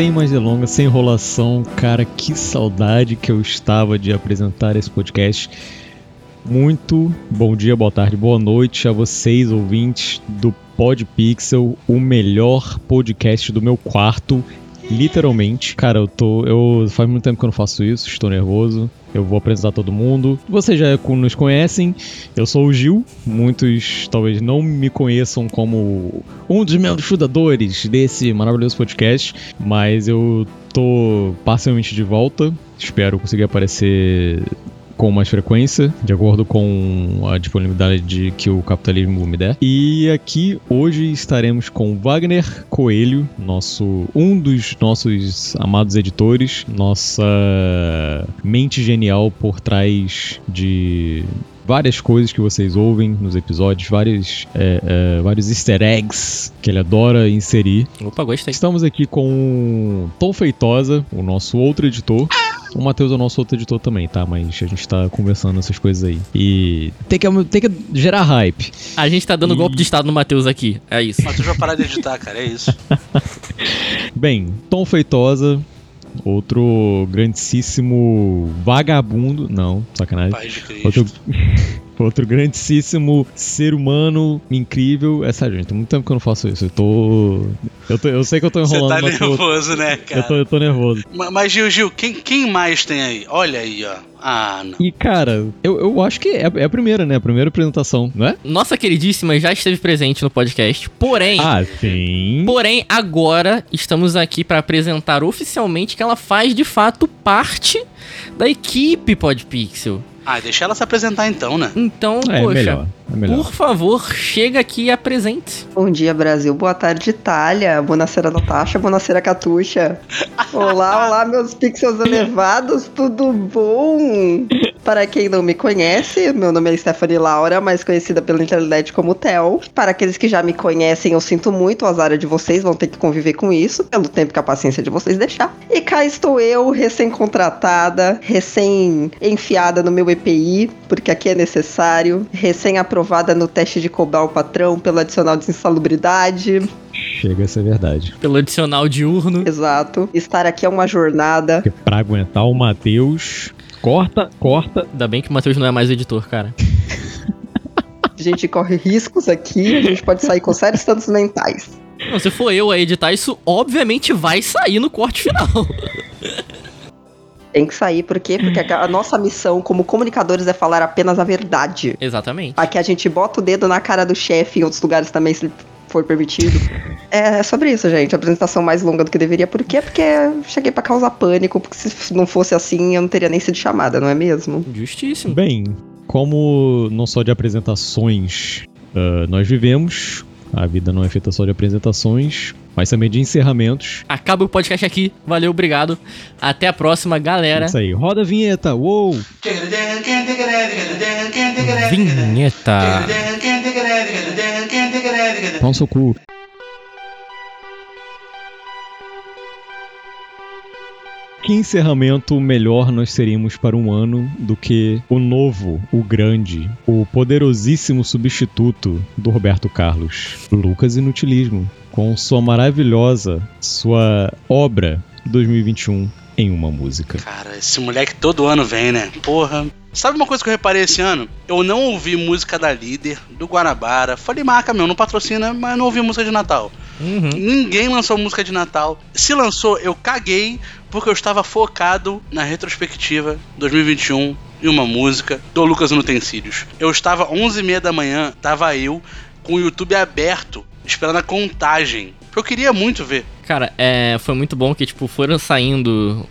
sem mais delongas, sem enrolação, cara, que saudade que eu estava de apresentar esse podcast. Muito bom dia, boa tarde, boa noite a vocês, ouvintes do Podpixel, o melhor podcast do meu quarto literalmente. Cara, eu tô. Eu faz muito tempo que eu não faço isso, estou nervoso. Eu vou apresentar todo mundo. Vocês já nos conhecem. Eu sou o Gil. Muitos talvez não me conheçam como um dos membros fundadores desse maravilhoso podcast, mas eu tô parcialmente de volta. Espero conseguir aparecer com mais frequência, de acordo com a disponibilidade que o capitalismo me der. E aqui hoje estaremos com Wagner Coelho, nosso um dos nossos amados editores, nossa mente genial por trás de várias coisas que vocês ouvem nos episódios, vários, é, é, vários easter eggs que ele adora inserir. Opa, gostei. Estamos aqui com Tom Feitosa, o nosso outro editor. O Matheus é o nosso outro editor também, tá? Mas a gente tá conversando essas coisas aí. E tem que, tem que gerar hype. A gente tá dando e... golpe de estado no Matheus aqui. É isso. O Matheus vai parar de editar, cara. É isso. Bem, Tom Feitosa, outro grandíssimo vagabundo. Não, sacanagem. Pai de Cristo. Outro... outro grandíssimo ser humano incrível. É sério, gente, tem muito tempo que eu não faço isso. Eu tô. Eu, tô, eu sei que eu tô enrolando. Você tá nervoso, né, cara? Eu tô, eu tô nervoso. Mas, Gil, Gil, quem, quem mais tem aí? Olha aí, ó. Ah, não. E, cara, eu, eu acho que é, é, a primeira, né? A primeira apresentação, não é? Nossa queridíssima já esteve presente no podcast, porém... Ah, sim. Porém, agora estamos aqui para apresentar oficialmente que ela faz, de fato, parte da equipe Podpixel. Ah, deixa ela se apresentar então, né? Então, é, poxa, melhor, é por favor, chega aqui e apresente. Bom dia, Brasil. Boa tarde, Itália. Buonasera, Natasha. Buonasera, Catuxa. Olá, olá, meus pixels elevados. Tudo bom? Para quem não me conhece, meu nome é Stephanie Laura, mais conhecida pela internet como Tel. Para aqueles que já me conhecem, eu sinto muito, as áreas de vocês vão ter que conviver com isso, pelo tempo que a paciência de vocês deixar. E cá estou eu, recém-contratada, recém-enfiada no meu EPI, porque aqui é necessário, recém-aprovada no teste de cobrar o patrão pelo adicional de insalubridade. Chega a ser verdade. Pelo adicional diurno. Exato. Estar aqui é uma jornada. Porque pra aguentar o Matheus, corta, corta. Ainda bem que o Matheus não é mais editor, cara. a gente corre riscos aqui, a gente pode sair com sérios danos mentais. Não, se for eu a editar, isso obviamente vai sair no corte final. Tem que sair, por quê? Porque a nossa missão como comunicadores é falar apenas a verdade. Exatamente. Aqui a gente bota o dedo na cara do chefe em outros lugares também, se for permitido. É sobre isso, gente. A apresentação mais longa do que deveria. Por quê? Porque cheguei para causar pânico, porque se não fosse assim, eu não teria nem sido chamada, não é mesmo? Justíssimo. Bem, como não só de apresentações uh, nós vivemos, a vida não é feita só de apresentações, mas também de encerramentos. Acaba o podcast aqui. Valeu, obrigado. Até a próxima, galera. Isso aí. Roda a vinheta. Uou! Vinheta. Pão seu cu. Que encerramento melhor nós seríamos para um ano do que o novo, o grande, o poderosíssimo substituto do Roberto Carlos, Lucas Inutilismo, com sua maravilhosa, sua obra 2021 em uma música. Cara, esse moleque todo ano vem, né? Porra. Sabe uma coisa que eu reparei esse ano? Eu não ouvi música da Líder, do Guanabara. Falei, marca meu, não patrocina, mas não ouvi música de Natal. Uhum. Ninguém lançou música de Natal. Se lançou, eu caguei, porque eu estava focado na retrospectiva 2021 e uma música do Lucas Utensílios. Eu estava 11h30 da manhã, tava eu com o YouTube aberto, esperando a contagem. Eu queria muito ver. Cara, é, foi muito bom que, tipo, foram saindo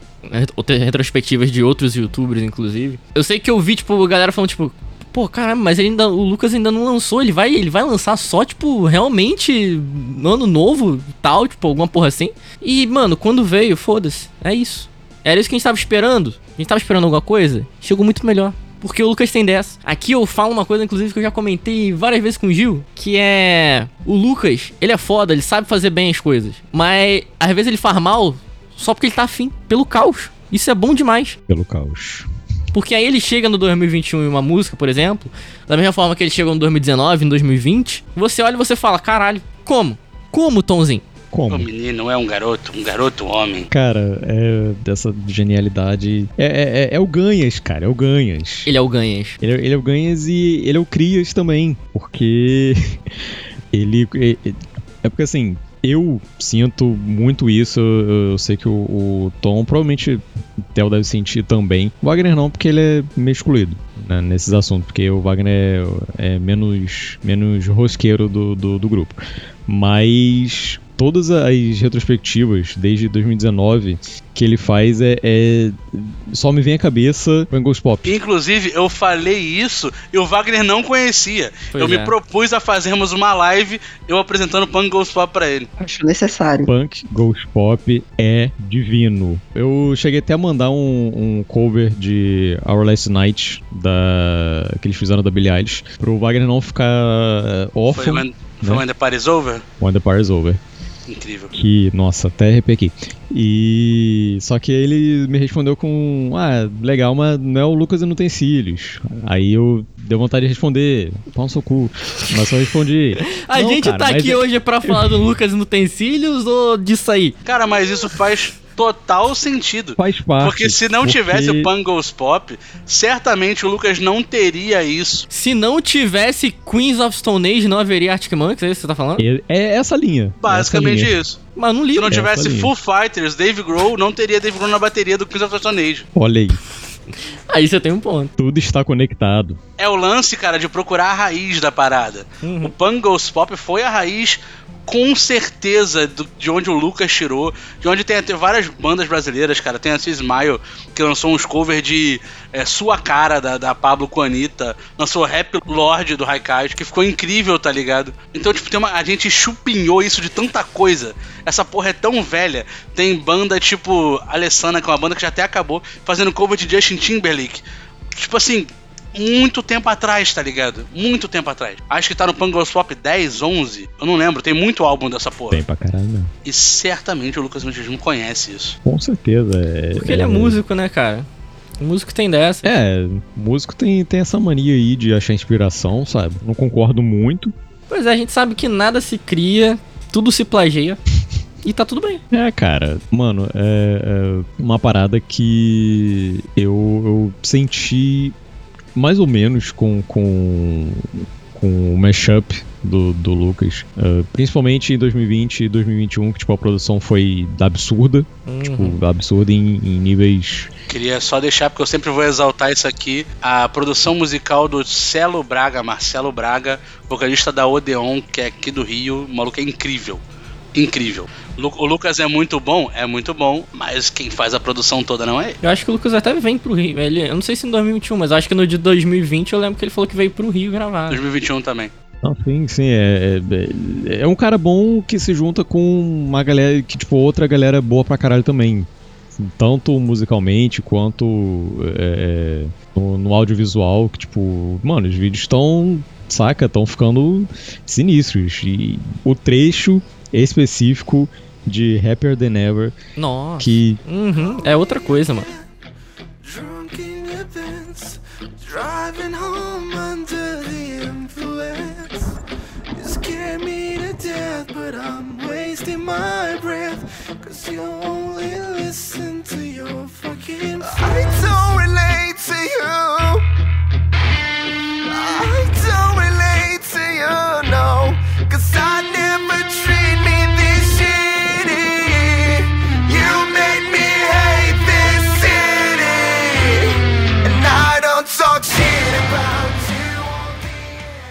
retrospectivas de outros youtubers, inclusive. Eu sei que eu vi, tipo, a galera falando, tipo, pô, caramba, mas ainda, o Lucas ainda não lançou, ele vai, ele vai lançar só, tipo, realmente no ano novo, tal, tipo, alguma porra assim. E, mano, quando veio, foda-se, é isso. Era isso que a gente tava esperando. A gente tava esperando alguma coisa, chegou muito melhor. Porque o Lucas tem dessa. Aqui eu falo uma coisa, inclusive, que eu já comentei várias vezes com o Gil, que é. O Lucas, ele é foda, ele sabe fazer bem as coisas. Mas às vezes ele faz mal só porque ele tá afim, pelo caos. Isso é bom demais. Pelo caos. Porque aí ele chega no 2021 em uma música, por exemplo, da mesma forma que ele chegou no 2019, em 2020, você olha e você fala, caralho, como? Como, Tomzinho? Como? O menino é um garoto, um garoto homem. Cara, é dessa genialidade. É, é, é- é o Ganhas, cara, é o Ganhas. Ele é o Ganhas. Ele, é- ele é o Ganhas e ele é o Crias também. Porque ele. É, é porque assim, eu sinto muito isso. Eu, eu sei que o, o Tom, provavelmente o Theo deve sentir também. O Wagner não, porque ele é meio excluído né, nesses assuntos. Porque o Wagner é, é menos, menos rosqueiro do, do, do grupo. Mas todas as retrospectivas desde 2019 que ele faz é, é- só me vem à cabeça Bengals Pop. Inclusive, eu falei isso e o Wagner não conhecia. Pois eu me é. propus a fazermos uma live, eu apresentando Punk Ghost Pop pra ele. Acho necessário. Punk Ghost Pop é divino. Eu cheguei até a mandar um, um cover de Our Last Night da que eles fizeram da Billie Eilish pro Wagner não ficar Foi órfão. foi né? when the Party's Over? When the Party's Over. Incrível. Que, nossa, até arrepiei aqui. E. Só que ele me respondeu com. Ah, legal, mas não é o Lucas e não tem cílios. Aí eu deu vontade de responder. Pau no seu cu. Mas só respondi. A "Não, gente cara, tá aqui é- hoje pra falar do Lucas no Utensílios ou disso aí? Cara, mas isso faz total sentido. Faz parte. Porque se não porque- tivesse o Punk Ghost Pop, certamente o Lucas não teria isso. Se não tivesse Queens of Stone Age, não haveria Arctic Monkeys, é isso que você tá falando? É, é essa linha. Basicamente é essa linha. isso. Mas não Se ligo. não tivesse essa linha. Foo Fighters, Dave Grohl, não teria Dave Grohl na bateria do Queens of Stone Age. Olha aí, Aí você tem um ponto. tudo está conectado. É o lance, cara, de procurar a raiz da parada. Uhum. O Punk Ghost Pop foi a raiz com certeza do- de onde o Lucas tirou, de onde tem até várias bandas brasileiras, cara. Tem a Smile, que lançou uns covers de é, Sua Cara, da, da Pablo com Anitta, lançou Rap Lord do Raikais, que ficou incrível, tá ligado? Então, tipo, tem uma, a gente chupinhou isso de tanta coisa. Essa porra é tão velha. Tem banda tipo Alessana, que é uma banda que já até acabou, fazendo cover de Justin Timberlake. Tipo assim, muito tempo atrás, tá ligado? Muito tempo atrás. Acho que tá no Pangos Pop 10, 11. Eu não lembro, tem muito álbum dessa porra. Tem pra caralho mesmo. E certamente o Lucas Mendes não conhece isso. Com certeza. É, Porque ele é músico, né, cara? O músico tem dessa. É, músico tem, tem essa mania aí de achar inspiração, sabe? Não concordo muito. Pois é, a gente sabe que nada se cria, tudo se plageia. E tá tudo bem. É, cara, mano, é, é uma parada que eu, eu senti mais ou menos com, com, com o mashup do, do Lucas. É, principalmente em 2020 e 2021, que tipo, a produção foi absurda. Uhum. Tipo, absurda em, em níveis. Queria só deixar, porque eu sempre vou exaltar isso aqui, a produção musical do Celo Braga, Marcelo Braga, vocalista da Odeon, que é aqui do Rio. O maluco é incrível. Incrível. O Lucas é muito bom? É muito bom, mas quem faz a produção toda não é ele. Eu acho que o Lucas até vem pro Rio. Ele, eu não sei se em 2021, mas acho que no de 2020 eu lembro que ele falou que veio pro Rio gravar. 2021 também. Não, sim, sim. É, é, é um cara bom que se junta com uma galera que, tipo, outra galera boa pra caralho também. Tanto musicalmente quanto é, no, no audiovisual, que, tipo, mano, os vídeos estão, saca, estão ficando sinistros. E o trecho específico de Happier Than Ever, Nossa. que Uhum, é outra coisa, mano. Drunk in your Benz, driving home under the influence. You scare me to death, but I'm wasting my breath. Cause you only listen to your fucking I don't relate to you.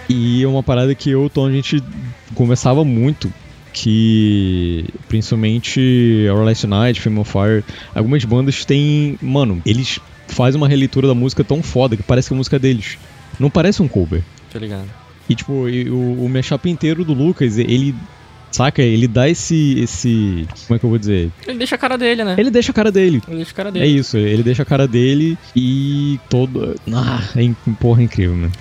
E é uma parada que eu e o Tom, a gente conversava muito. Que principalmente Our Last Night, Fame of Fire, algumas bandas têm. Mano, eles fazem uma releitura da música tão foda que parece que a música é deles. Não parece um cover. Tá ligado? E tipo, o, o mashup inteiro do Lucas, ele. Saca? Ele dá esse. esse. Como é que eu vou dizer? Ele deixa a cara dele, né? Ele deixa a cara dele. Ele deixa a cara É dele. isso, ele deixa a cara dele e todo. Ah, é porra incrível, mano.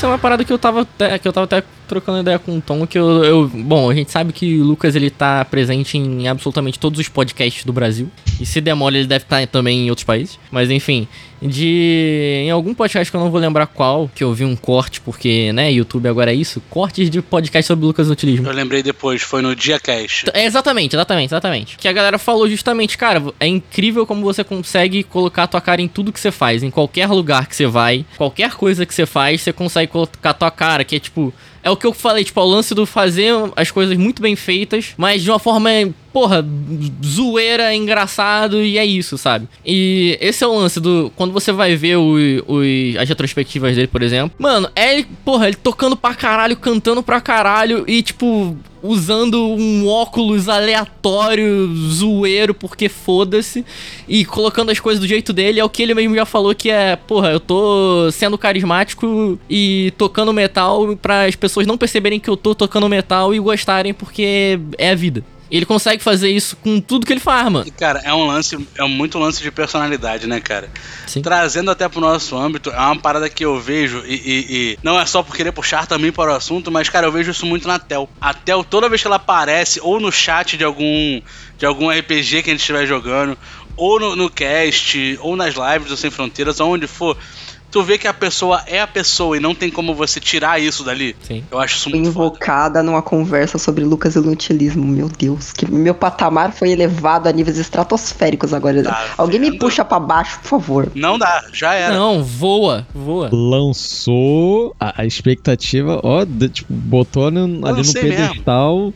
Isso é uma parada que eu tava até, que eu tava até trocando ideia com o Tom, que eu, eu- Bom, a gente sabe que o Lucas ele tá presente em absolutamente todos os podcasts do Brasil. E se demora, ele deve estar também em outros países. Mas enfim, de. Em algum podcast que eu não vou lembrar qual, que eu vi um corte, porque, né, YouTube agora é isso, cortes de podcast sobre Lucas Utilismo. Eu lembrei depois, foi no Dia Cast. É, exatamente, exatamente, exatamente. Que a galera falou justamente, cara, é incrível como você consegue colocar a tua cara em tudo que você faz, em qualquer lugar que você vai, qualquer coisa que você faz, você consegue colocar a tua cara, que é tipo. É o que eu falei, tipo, é o lance do fazer as coisas muito bem feitas, mas de uma forma, porra, zoeira, engraçado, e é isso, sabe? E esse é o lance do. Quando você vai ver o, o- as retrospectivas dele, por exemplo. Mano, é ele, porra, ele tocando pra caralho, cantando pra caralho, e tipo, usando um óculos aleatório, zoeiro, porque foda-se, e colocando as coisas do jeito dele, é o que ele mesmo já falou que é, porra, eu tô sendo carismático e tocando metal para as pessoas não perceberem que eu tô tocando metal e gostarem porque é a vida. Ele consegue fazer isso com tudo que ele faz, mano. E, cara, é um lance, é muito lance de personalidade, né, cara? Sim. Trazendo até pro nosso âmbito, é uma parada que eu vejo, e, e- e não é só por querer puxar também para o assunto, mas, cara, eu vejo isso muito na Tel. A Tel, toda vez que ela aparece, ou no chat de algum, de algum RPG que a gente estiver jogando, ou no, no cast, ou nas lives do Sem Fronteiras, aonde for, tu vê que a pessoa é a pessoa e não tem como você tirar isso dali. Sim. Eu acho isso muito foda. Invocada numa conversa sobre Lucas Inutilismo. Meu Deus, que meu patamar foi elevado a níveis estratosféricos agora. Tá Alguém me vendo? puxa pra baixo, por favor. Não dá, já era. Não, voa, voa. Lançou a, a expectativa, ó, de- tipo, botou no- ali no Lancei mesmo. pedestal,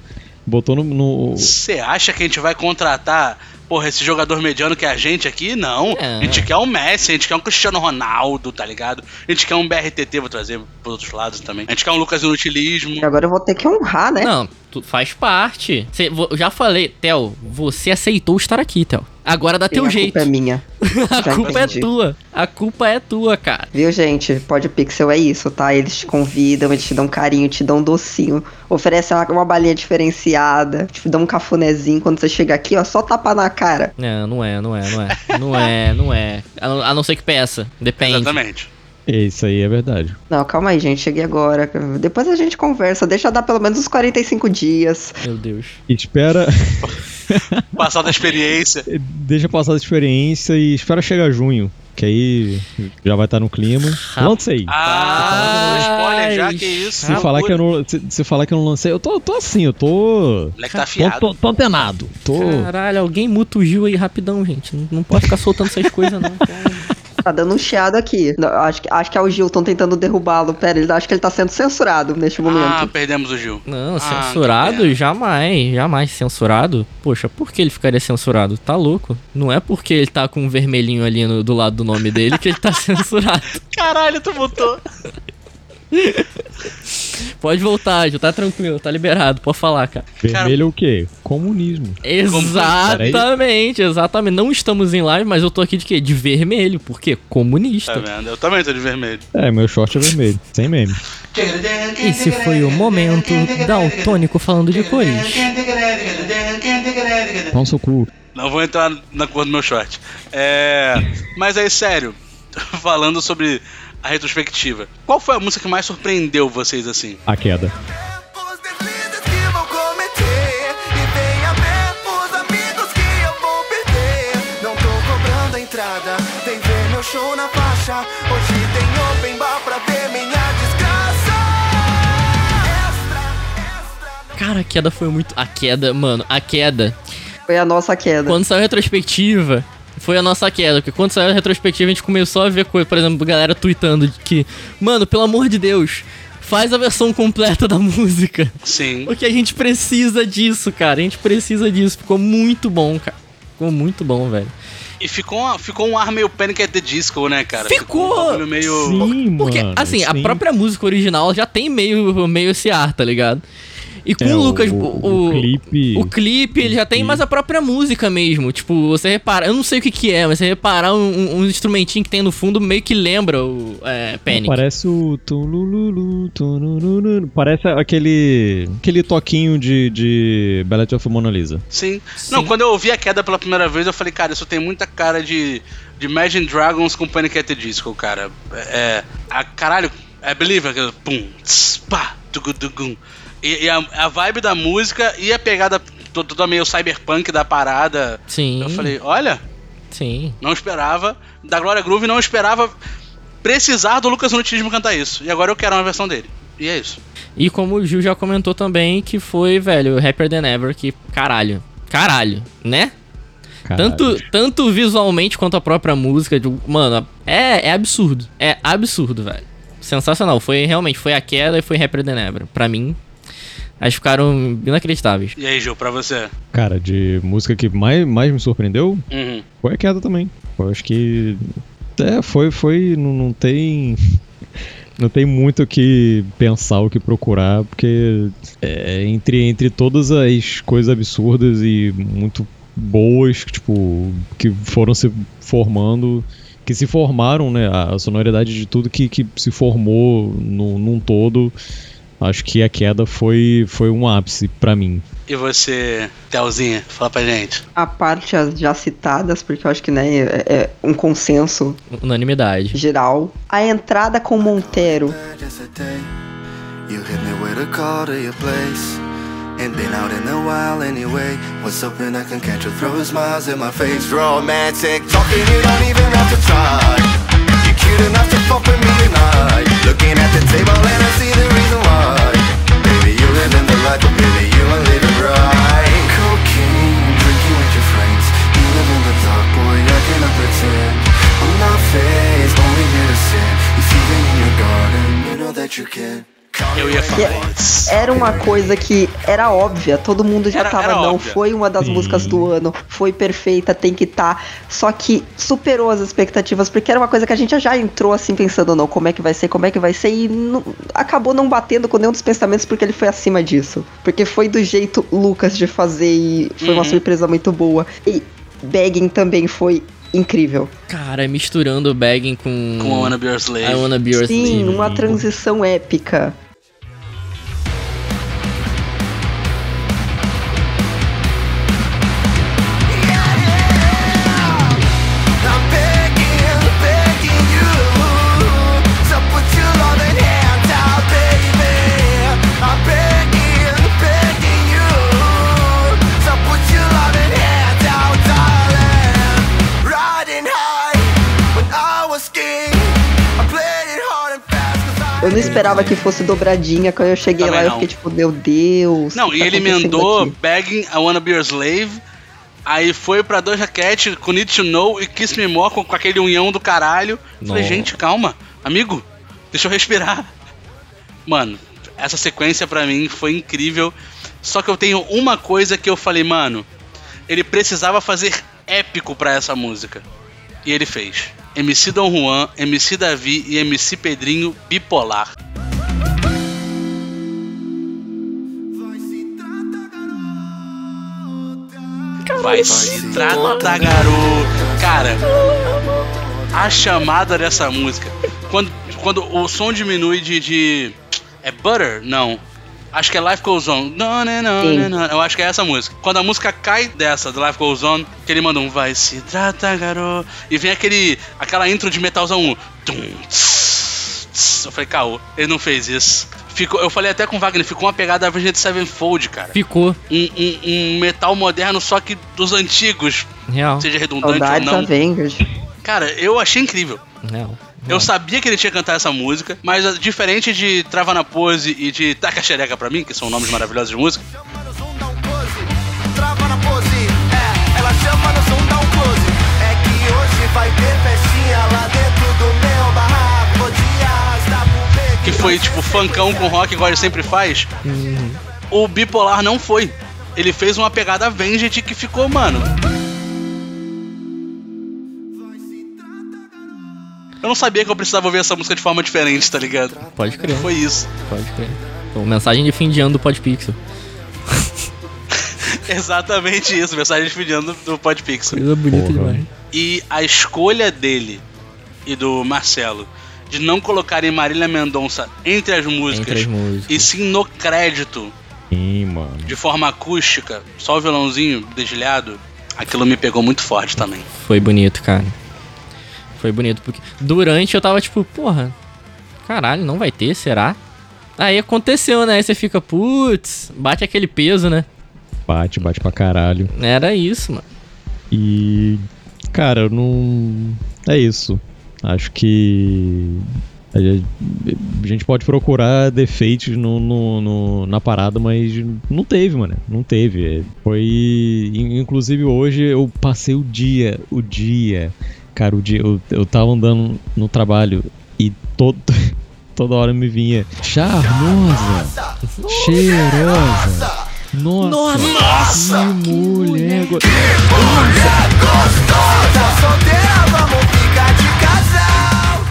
botou no- Você acha que a gente vai contratar, porra, esse jogador mediano que é a gente aqui? Não. É. A gente quer um Messi, a gente quer um Cristiano Ronaldo, tá ligado? A gente quer um BRTT, vou trazer pros outros lados também. A gente quer um Lucas Inutilismo. E agora eu vou ter que honrar, né? Não, tu faz parte. Cê- eu já falei, Theo, você aceitou estar aqui, Theo. Agora dá E teu a jeito. culpa é minha. A Já culpa é entendi. tua. A culpa é tua, cara. Viu, gente? Pode Pixel é isso, tá? Eles te convidam, eles te dão carinho, te dão um docinho, oferecem uma, uma balinha diferenciada, te dão um cafunézinho. Quando você chega aqui, ó, só tapa na cara. Não, não é, não é, não é. Não é, não é. A não, a não ser que peça. Depende. Exatamente. Isso aí é verdade. Não, calma aí, gente. Cheguei agora. Depois a gente conversa. Deixa dar pelo menos uns 45 dias. Meu Deus. Espera, Passar da experiência. deixa passar a experiência e espera chegar junho, que aí já vai estar no clima. Lancei. Ah, spoiler já, que isso. Se falar que eu não, se, se falar que eu não lancei, eu tô, tô assim, eu tô moleque tá tô, afiado. tô, tô antenado. Tô Caralho, alguém muta o Gil aí rapidão, gente. Não, não pode ficar soltando essas coisas, não. Tá dando um chiado aqui. Não, acho, que- acho que é o Gil, estão tentando derrubá-lo. Pera, ele, acho que ele tá sendo censurado neste Ah, momento. perdemos o Gil. Não, Ah, censurado? jamais, jamais censurado. Poxa, por que ele ficaria censurado? Tá louco. Não é porque ele tá com um vermelhinho ali no- do lado do nome dele que ele tá censurado. Caralho, tu botou. Pode voltar, já tá tranquilo, tá liberado, pode falar, cara. vermelho é o quê? Comunismo. Exatamente, exatamente. Não estamos em live, mas eu tô aqui de quê? De vermelho, porque Tá comunista. vendo? Eu também tô de vermelho. É, meu short é vermelho, sem meme. Esse foi o momento daltônico falando de cores. Pão seu cu. Não vou entrar na cor do meu short. É. Mas aí, sério, falando sobre a retrospectiva. Qual foi a música que mais surpreendeu vocês assim? A queda. Os deslizes que vou cometer venha ver os amigos que eu vou perder Não tô cobrando a entrada Vem ver meu show na faixa Hoje tem open bar pra ver minha desgraça Extra, extra Cara, a queda foi muito. A queda, mano, a queda. Foi a nossa queda. Quando saiu a retrospectiva, foi a nossa queda. Porque quando saiu a retrospectiva, a gente começou a ver coisa, por exemplo, galera tweetando de que, mano, pelo amor de Deus, faz a versão completa da música. Sim. Porque a gente precisa disso, cara. A gente precisa disso. Ficou muito bom, cara. Ficou muito bom, velho. E ficou, uma- ficou um ar meio Panic at the Disco, né, cara? Ficou! um bagulho meio. Sim, Porque, mano. assim, a sim. própria música original já tem meio, meio esse ar, tá ligado? E com É, o Lucas, o, o, o clipe. O clipe, ele já tem mais a própria música mesmo. Tipo, você repara, eu não sei o que que é, mas você reparar um, um, um instrumentinho que tem no fundo meio que lembra o é, Panic. Parece o. Parece aquele. aquele toquinho de, de Ballet of Mona Lisa. Sim. Sim. Não, quando eu ouvi a queda pela primeira vez, eu falei, cara, isso tem muita cara de, de Imagine Dragons com Panic at the Disco, cara. É. A, caralho, É Believer, pum, tss, pá, tugu, tugum. E, e a, a vibe da música e a pegada to- toda meio cyberpunk da parada. Sim. Eu falei, olha, Sim. não esperava. Da Glória Groove não esperava precisar do Lucas Nutismo cantar isso. E agora eu quero uma versão dele. E é isso. E como o Gil já comentou também, que foi, velho, Happier Than Ever, que caralho. Caralho, né? Caralho. Tanto, tanto visualmente quanto a própria música. de- Mano, é, é absurdo. É absurdo, velho. Sensacional. Foi realmente, foi a queda e foi Happier Than Ever. Pra mim, elas ficaram inacreditáveis. E aí, Gil, pra você? Cara, de música que mais, mais me surpreendeu Uhum. foi a queda também. Eu acho que. É, foi. foi não, não tem. Não tem muito o que pensar, o que procurar, porque é, entre, entre todas as coisas absurdas e muito boas, que, tipo, que foram se formando, que se formaram, né? A sonoridade de tudo que, que se formou no, num todo, acho que a queda foi, foi um ápice pra mim. E você, Telzinha, fala pra gente. A parte já citadas, porque eu acho que né, é, é um consenso Unanimidade. geral. A entrada com Montero. You hit me with a call to your place. Ain't been out in a while anyway. Was hoping I can catch you throwing smiles in my face. Romantic talking, you don't even have to try. You're enough to fuck with me tonight. Looking at the table and I see the reason why. Baby, you live in the but baby, you right. Cocaine, drinking with your friends. You live in the dark, boy, I cannot pretend. I'm not phased, only here to in your garden, you know that you can. Eu ia falar isso. era uma coisa que era óbvia, todo mundo já Era- tava, era não, óbvia. foi uma das Sim. músicas do ano, foi perfeita, tem que estar. Só que superou as expectativas, porque era uma coisa que a gente já entrou assim pensando, não, como é que vai ser, como é que vai ser, e não- acabou não batendo com nenhum dos pensamentos porque ele foi acima disso. Porque foi do jeito Lucas de fazer e foi uma Uhum. surpresa muito boa. E Begging também foi incrível. Cara, misturando o bagging com. Com a Wanna Be Your Slave. I Wanna Be Your Sim, Slave. uma transição épica. Eu não esperava que fosse dobradinha. Quando eu cheguei Também lá, eu não. fiquei tipo, meu Deus. Não, e tá ele emendou aqui? Begging, I Wanna Be Your Slave. Aí foi pra Doja Cat com Need to Know e Kiss Me More com, com aquele unhão do caralho. Falei, Nossa. gente, calma. Amigo, deixa eu respirar. Mano, essa sequência pra mim foi incrível. Só que eu tenho uma coisa que eu falei, mano. Ele precisava fazer épico pra essa música. E ele fez. MC Dom Juan, MC Davi e MC Pedrinho bipolar. Vai se trata, garoto. Cara, a chamada dessa música. Quando, quando o som diminui de, de. É Butter? Não. Acho que é Life Goes On. Não, não, não, Sim. não, não. Eu acho que é essa música. Quando a música cai dessa, do Life Goes On, que ele manda um Vai se trata, garoto. E vem aquele. aquela intro de metalzão. Um, tum, tss, tss. Eu falei, caô, ele não fez isso. Ficou, eu falei até com o Wagner, ficou uma pegada Avenged Sevenfold, cara. Ficou. Um, um- um metal moderno, só que dos antigos, Real. seja redundante Saudades ou não. Avengers. Cara, eu achei incrível. Real. Eu sabia que ele tinha que cantar essa música, mas ah, diferente de Trava na Pose e de Taca Xereca pra mim, que são nomes maravilhosos de música. Trava na pose. É, ela chama no som, dá um close. É que hoje vai ter festinha lá dentro do meu barraco. Vou te arrastar pro beco. que foi tipo funkão com rock, igual ele sempre faz, o Bipolar não foi. Ele fez uma pegada Avenged que ficou, mano. Eu não sabia que eu precisava ouvir essa música de forma diferente, tá ligado? Pode crer. Foi isso. Pode crer. Então, mensagem de fim de ano do Podpixel. Exatamente isso, mensagem de do, do Podpixel. Coisa bonita Porra. demais. E a escolha dele e do Marcelo de não colocarem Marília Mendonça entre as músicas, Entre as músicas. e sim no crédito, Sim, mano. de forma acústica, só o violãozinho dedilhado, aquilo me pegou muito forte também. Foi bonito, cara. Foi bonito, porque durante eu tava tipo, porra, Caralho, não vai ter, será? Aí aconteceu, né? Aí você fica, putz, bate aquele peso, né? Bate, bate pra caralho. Era isso, mano. E. Cara, não. É isso. Acho que. A gente- pode procurar defeitos no, no- no- na parada, mas não teve, mano. Não teve. Foi. in- Inclusive hoje eu passei o dia, o dia. Cara, o dia. Eu, eu tava andando no trabalho e todo, toda hora me vinha. Charmosa! Cheirosa! Nossa! Que mulher! go- Solteira, vamos ficar de casal.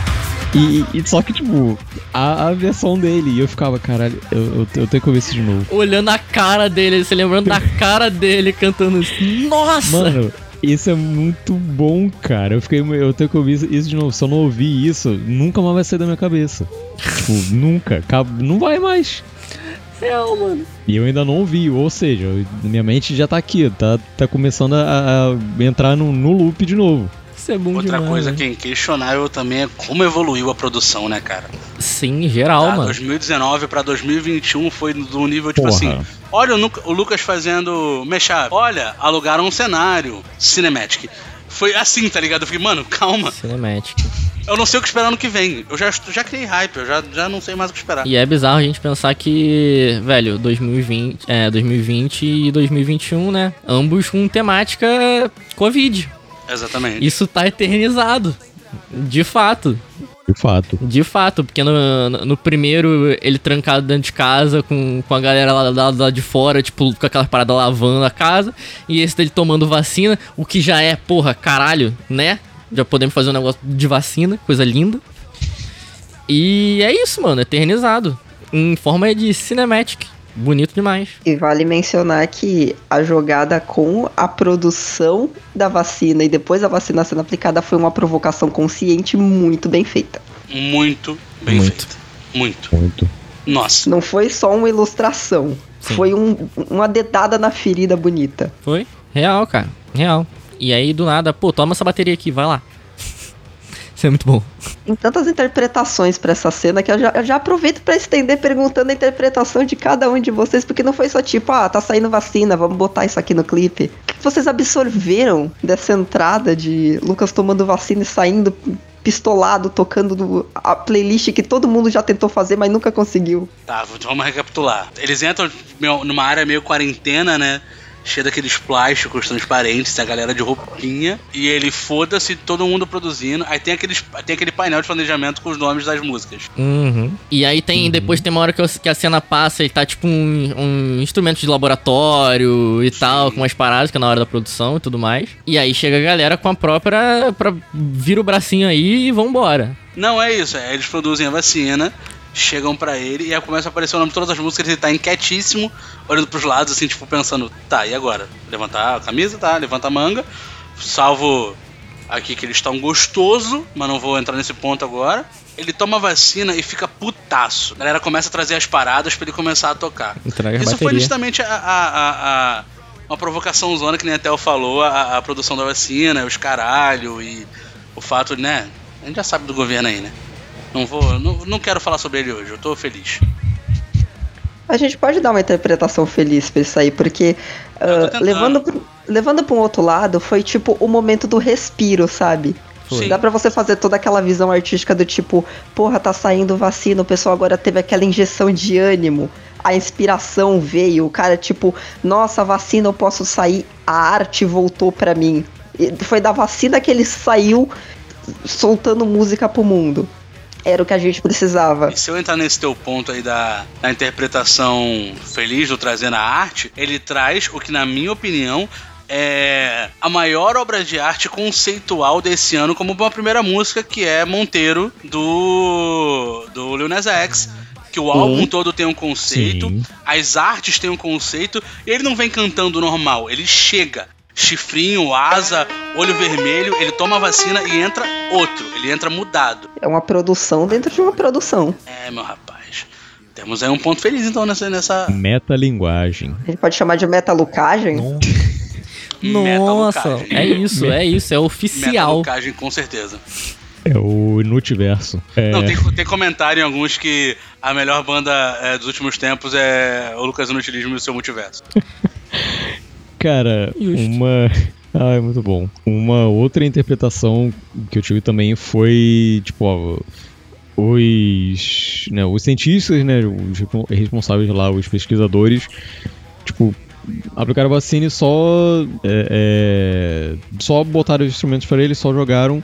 E, e- só que, tipo, a, a versão dele, e eu ficava, caralho, eu, eu, eu tenho que ouvir isso de novo. Olhando a cara dele, se lembrando da cara dele cantando isso. Nossa! Mano, isso é muito bom, cara. Eu fiquei, eu tenho que ouvir isso- de novo. Se eu não ouvir isso, nunca mais vai sair da minha cabeça. tipo, nunca. Não vai mais. Real, mano. E eu ainda não ouvi, ou seja, minha mente já tá aqui, tá, tá começando a, a entrar no, no loop de novo. Isso é bom Outra demais. coisa né? que é inquestionável também é como evoluiu a produção, né, cara? Sim, geral, Tá, mano. 2019 pra 2021 foi do nível tipo Porra. assim. Olha o, o Lucas fazendo mashup. Olha, alugaram um cenário cinematic. Foi assim, tá ligado? Eu fiquei, mano, calma. Cinematic. Eu não sei o que esperar no que vem. Eu já, já criei hype, eu já, já não sei mais o que esperar. E é bizarro a gente pensar que, velho, 2020, é, 2020 e 2021, né? Ambos com temática Covid. Exatamente. Isso tá eternizado. De fato. De fato. De fato, porque no, no- primeiro ele trancado dentro de casa com, com a galera lá, lá, lá de fora, tipo, com aquela parada lavando a casa. E esse dele tomando vacina, o que já é, porra, caralho, né? Já podemos fazer um negócio de vacina, coisa linda. E é isso, mano, eternizado. Em forma de cinematic. Bonito demais. E vale mencionar que a jogada com a produção da vacina e depois a vacina sendo aplicada foi uma provocação consciente muito bem feita. Muito bem Muito. feito. Muito. Muito. Nossa. Não foi só uma ilustração, Sim. foi um- uma dedada na ferida bonita. Foi? Real, cara. Real. E aí, do nada, pô, toma essa bateria aqui, vai lá. Isso é muito bom. Tem tantas interpretações pra essa cena que eu já, eu já aproveito pra estender perguntando a interpretação de cada um de vocês, porque não foi só tipo, ah, tá saindo vacina, vamos botar isso aqui no clipe. O que vocês absorveram dessa entrada de Lucas tomando vacina e saindo pistolado, tocando do- a playlist que todo mundo já tentou fazer, mas nunca conseguiu? Tá, vamos recapitular. Eles entram numa área meio quarentena, né? Cheia daqueles plásticos transparentes, a galera de roupinha. E ele foda-se, todo mundo produzindo. Aí tem, aqueles, tem aquele painel de planejamento com os nomes das músicas. Uhum. E aí tem, depois tem uma hora que, eu- que a cena passa e tá tipo um, um instrumento de laboratório e tal, com umas paradas que é na hora da produção e tudo mais. E aí chega a galera com a própria. Pra, vira o bracinho aí e vambora. Não é isso, é, eles produzem a vacina, chegam pra ele e aí começa a aparecer o nome de todas as músicas, ele tá inquietíssimo, olhando pros lados, assim, tipo, pensando, tá, e agora? Levantar a camisa, tá, levanta a manga, salvo aqui que eles estão gostoso, mas não vou entrar nesse ponto agora. Ele toma a vacina e fica putaço. A galera começa a trazer as paradas pra ele começar a tocar. Entrega Isso foi justamente a, a, a- a- uma provocação zona que nem até o falou, a, a produção da vacina, os caralho e o fato, né? A gente já sabe do governo aí, né? Não vou. Não, não quero falar sobre ele hoje, eu tô feliz. A gente pode dar uma interpretação feliz pra isso aí, porque tentando. levando, pro- levando pra um outro lado, foi tipo o momento do respiro, sabe? Sim. Dá pra você fazer toda aquela visão artística do tipo, porra, tá saindo vacina, o pessoal agora teve aquela injeção de ânimo, a inspiração veio, o cara tipo, nossa, vacina eu posso sair, a arte voltou pra mim. E foi da vacina que ele saiu soltando música pro mundo. Era o que a gente precisava. E se eu entrar nesse teu ponto aí da, da interpretação feliz do trazendo a arte, ele traz o que, na minha opinião, é a maior obra de arte conceitual desse ano como uma primeira música, que é Monteiro, do, do Lil Nas X. Que o álbum todo tem um conceito, Sim. as artes têm um conceito, e ele não vem cantando normal, ele chega. Chifrinho, asa, olho vermelho, ele toma a vacina e entra outro, ele entra mudado. É uma produção dentro de uma produção. É, meu rapaz. Temos aí um ponto feliz então nessa. nessa Metalinguagem. A gente pode chamar de metalucagem. Nossa, metalucagem. é isso, é isso, é oficial. Metalucagem, com certeza. É o Nutiverso. É, Não, tem, tem comentário em alguns que a melhor banda é, dos últimos tempos é o Lucas Inutilismo e o seu multiverso. Cara, Justo. uma. Ah, é muito bom. Uma outra interpretação que eu tive também foi, tipo, ó, os, né, os cientistas, né, os respon- responsáveis lá, os pesquisadores, tipo, aplicaram a vacina e só, é, é, só botaram os instrumentos para eles, só jogaram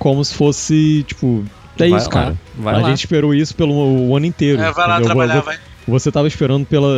como se fosse, tipo, é Vai isso, lá, cara. vai a lá. gente esperou isso pelo o ano inteiro. É, vai lá entendeu? trabalhar, Vo- vai. Você tava esperando pela,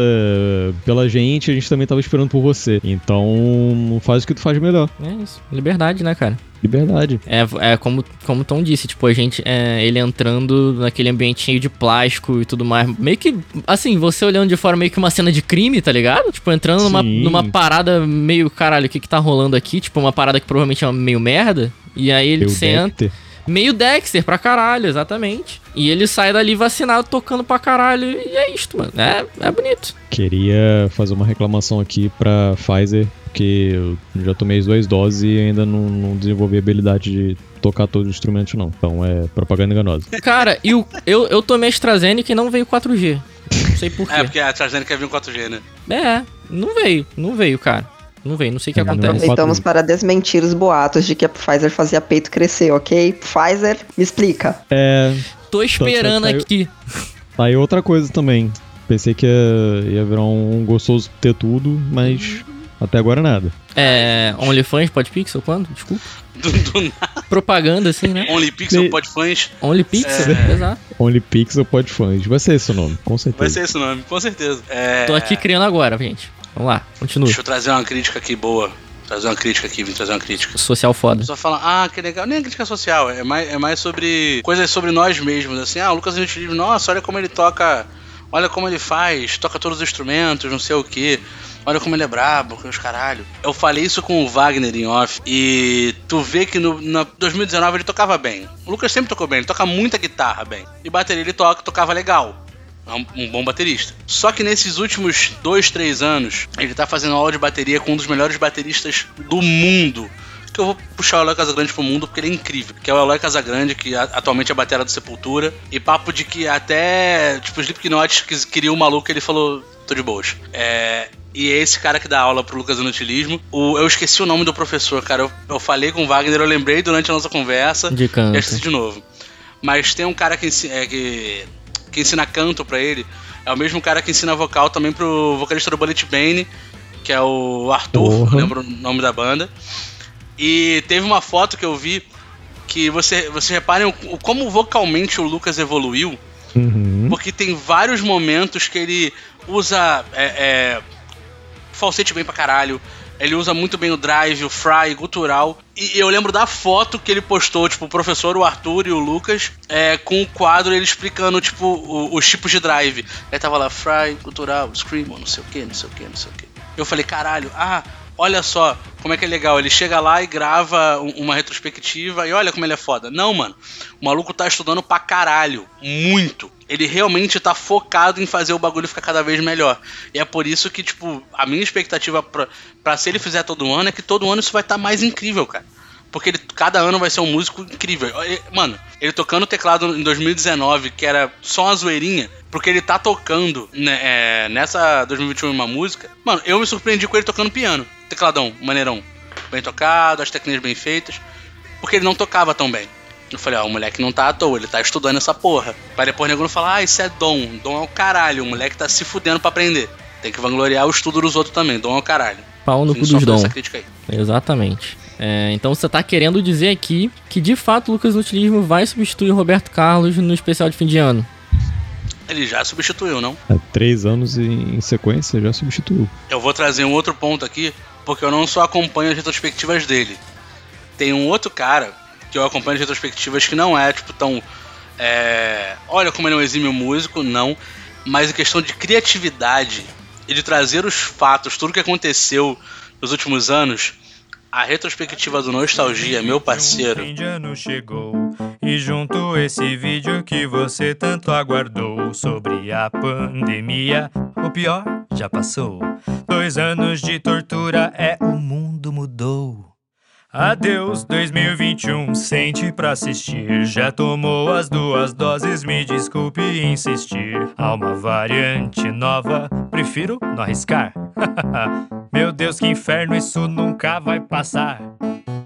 pela gente, a gente também tava esperando por você. Então, faz o que tu faz melhor. É isso. Liberdade, né, cara? Liberdade. É, é como, como o Tom disse, tipo, a gente, é, ele entrando naquele ambiente cheio de plástico e tudo mais. Meio que, assim, você olhando de fora, meio que uma cena de crime, tá ligado? Tipo, entrando numa, Sim. numa parada meio, caralho, o que que tá rolando aqui? Tipo, uma parada que provavelmente é meio merda. E aí ele senta. Meio Dexter pra caralho, exatamente. E ele sai dali vacinado, tocando pra caralho. E é isto, mano. É, é bonito. Queria fazer uma reclamação aqui pra Pfizer, porque eu já tomei as duas doses e ainda não, não desenvolvi a habilidade de tocar todos os instrumentos, não. Então é propaganda enganosa. Cara, e o, eu, eu tomei AstraZeneca e não veio 4G. Não sei porquê. É, porque a AstraZeneca vinha 4G, né? É, não veio, não veio, cara. Não veio, não sei o que acontece. Aproveitamos para desmentir os boatos de que a Pfizer fazia peito crescer, ok? Pfizer, me explica. É. Tô esperando Saiu- aqui. Tá aí outra coisa também. Pensei que ia, ia virar um gostoso ter tudo, mas até agora nada. É. OnlyFans, Podpixel, quando? Desculpa. Do, do nada. Propaganda, assim, né? OnlyPixel, Podfãs. OnlyPixel, É. exato. OnlyPixel pode fãs. Vai ser esse o nome, com certeza. Vai ser esse o nome, com certeza. É, Tô aqui criando agora, gente. Vamos lá, continua. Deixa eu trazer uma crítica aqui boa. Trazer uma crítica aqui, vim trazer uma crítica. Social foda. Só fala, ah, que legal. Nem é crítica social, é mais, é mais sobre coisas sobre nós mesmos. Assim, ah, o Lucas Inutilismo, nossa, olha como ele toca, olha como ele faz, toca todos os instrumentos, não sei o que. Olha como ele é brabo, que os caralho. Eu falei isso com o Wagner em off e tu vê que no na 2019 ele tocava bem. O Lucas sempre tocou bem, ele toca muita guitarra bem. E bateria ele toca, tocava legal. É um, um bom baterista. Só que nesses últimos dois, três anos, ele tá fazendo aula de bateria com um dos melhores bateristas do mundo. Que eu vou puxar o Eloy Casagrande pro mundo porque ele é incrível. Que é o Eloy Casagrande, que atualmente é a batera do Sepultura. E papo de que até, tipo, Slipknot que queria o maluco, ele falou, tô de boas. É, e é esse cara que dá aula pro Lucas Inutilismo. O, eu esqueci o nome do professor, cara. Eu, eu falei com o Wagner, eu lembrei durante a nossa conversa. De canto. E esqueci de novo. Mas tem um cara que, é, que, que ensina canto pra ele. É o mesmo cara que ensina vocal também pro vocalista do Bullet Bane, que é o Arthur, eu lembro o nome da banda. E teve uma foto que eu vi que você, você reparem o- como vocalmente o Lucas evoluiu. Uhum. Porque tem vários momentos que ele usa é, é, falsete bem pra caralho. Ele usa muito bem o drive, o fry, gutural. E eu lembro da foto que ele postou, tipo, o professor, o Arthur e o Lucas, é, com o quadro ele explicando, tipo, o- os tipos de drive. Aí tava lá, fry, gutural, scream, não sei o que, não sei o que, não sei o que. Eu falei, caralho, ah, olha só como é que é legal. Ele chega lá e grava um- uma retrospectiva e olha como ele é foda. Não, mano. O maluco tá estudando pra caralho. Muito. Ele realmente tá focado em fazer o bagulho ficar cada vez melhor. E é por isso que, tipo, a minha expectativa pra, se ele fizer todo ano é que todo ano isso vai estar mais incrível, cara. Porque ele, cada ano vai ser um músico incrível. Mano, ele tocando teclado em 2019, que era só uma zoeirinha, porque ele tá tocando né, é, nessa 2021 uma música. Mano, eu me surpreendi com ele tocando piano. Tecladão, maneirão. Bem tocado, as técnicas bem feitas. Porque ele não tocava tão bem. Eu falei, ó, o moleque não tá à toa, ele tá estudando essa porra. Pra depois o nego não falar, ah, isso é dom. Dom é o caralho, o moleque tá se fudendo pra aprender. Tem que vangloriar o estudo dos outros também, dom é o caralho. Pau no cu dos dom. essa crítica aí. Exatamente. É, então você tá querendo dizer aqui que de fato o Lucas Nutilismo vai substituir o Roberto Carlos no especial de fim de ano. Ele já substituiu, não? Há três anos em, em sequência já substituiu. Eu vou trazer um outro ponto aqui, porque eu não só acompanho as retrospectivas dele. Tem um outro cara que eu acompanho as retrospectivas que não é, tipo, tão. é, olha como ele é um exímio músico, não. Mas em questão de criatividade e de trazer os fatos, tudo que aconteceu nos últimos anos, a retrospectiva do Nostalgia, meu parceiro. Um de chegou e junto esse vídeo que você tanto aguardou sobre a pandemia. O pior já passou. Dois anos de tortura é o mundo mudou. Adeus 2021, sente pra assistir. Já tomou as duas doses, me desculpe insistir. Há uma variante nova, prefiro não arriscar. Meu Deus, que inferno, isso nunca vai passar.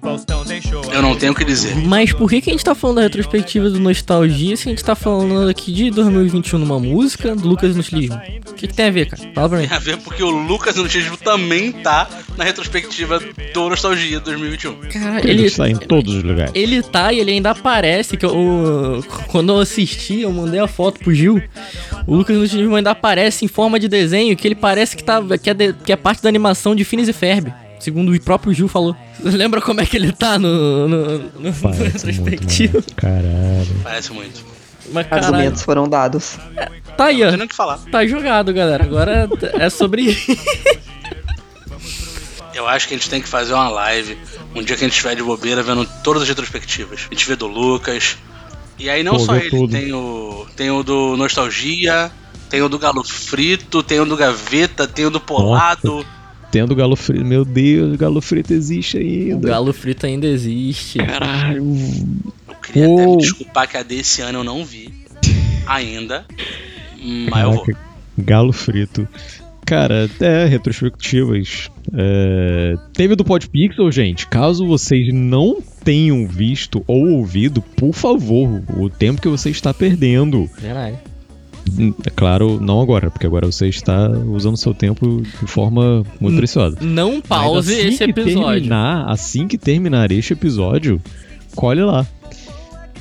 Faustão deixou. Eu não tenho o que dizer. Mas por que, que a gente tá falando da retrospectiva do Nostalgia se a gente tá falando aqui de 2021 numa música do Lucas Nustilismo? O que, que tem a ver, cara? Fala pra mim. Tem a ver porque o Lucas Nutismo também tá na retrospectiva do Nostalgia 2021. Cara, Ele ele, está em todos os lugares. ele tá e ele ainda aparece. Que eu, quando eu assisti, eu mandei a foto pro Gil. O Lucas Nustilismo ainda aparece em forma de desenho que ele parece que, tá, que, é, de- que é parte da animação de Phineas e Ferb. Segundo o próprio Gil falou. Lembra como é que ele tá no, no, no, no Parece muito, retrospectivo? mano. Caralho. Parece muito. Mas caralho, Argumentos foram dados. tá aí, Não ó. tem nem o que falar. Tá jogado, galera. Agora é sobre. Eu acho que a gente tem que fazer uma live um dia que a gente estiver de bobeira vendo todas as retrospectivas. A gente vê do Lucas. E aí não Pô, só ele, tudo. tem o. Tem o do Nostalgia, tem o do Galo Frito, tem o do Gaveta, tem o do Polado. Tendo galo frito. Meu Deus, o galo frito existe o ainda. galo frito ainda existe. Caralho. Eu queria até me desculpar que a desse ano eu não vi. Ainda. Mas eu vou. Caraca, galo frito. Cara, é, retrospectivas. É, teve do Podpixel, gente. Caso vocês não tenham visto ou ouvido, por favor, o tempo que você está perdendo. Verdade. Hum, É claro, não agora, porque agora você está usando seu tempo de forma muito preciosa. Não pause assim esse episódio. Terminar, assim que terminar este episódio, colhe lá.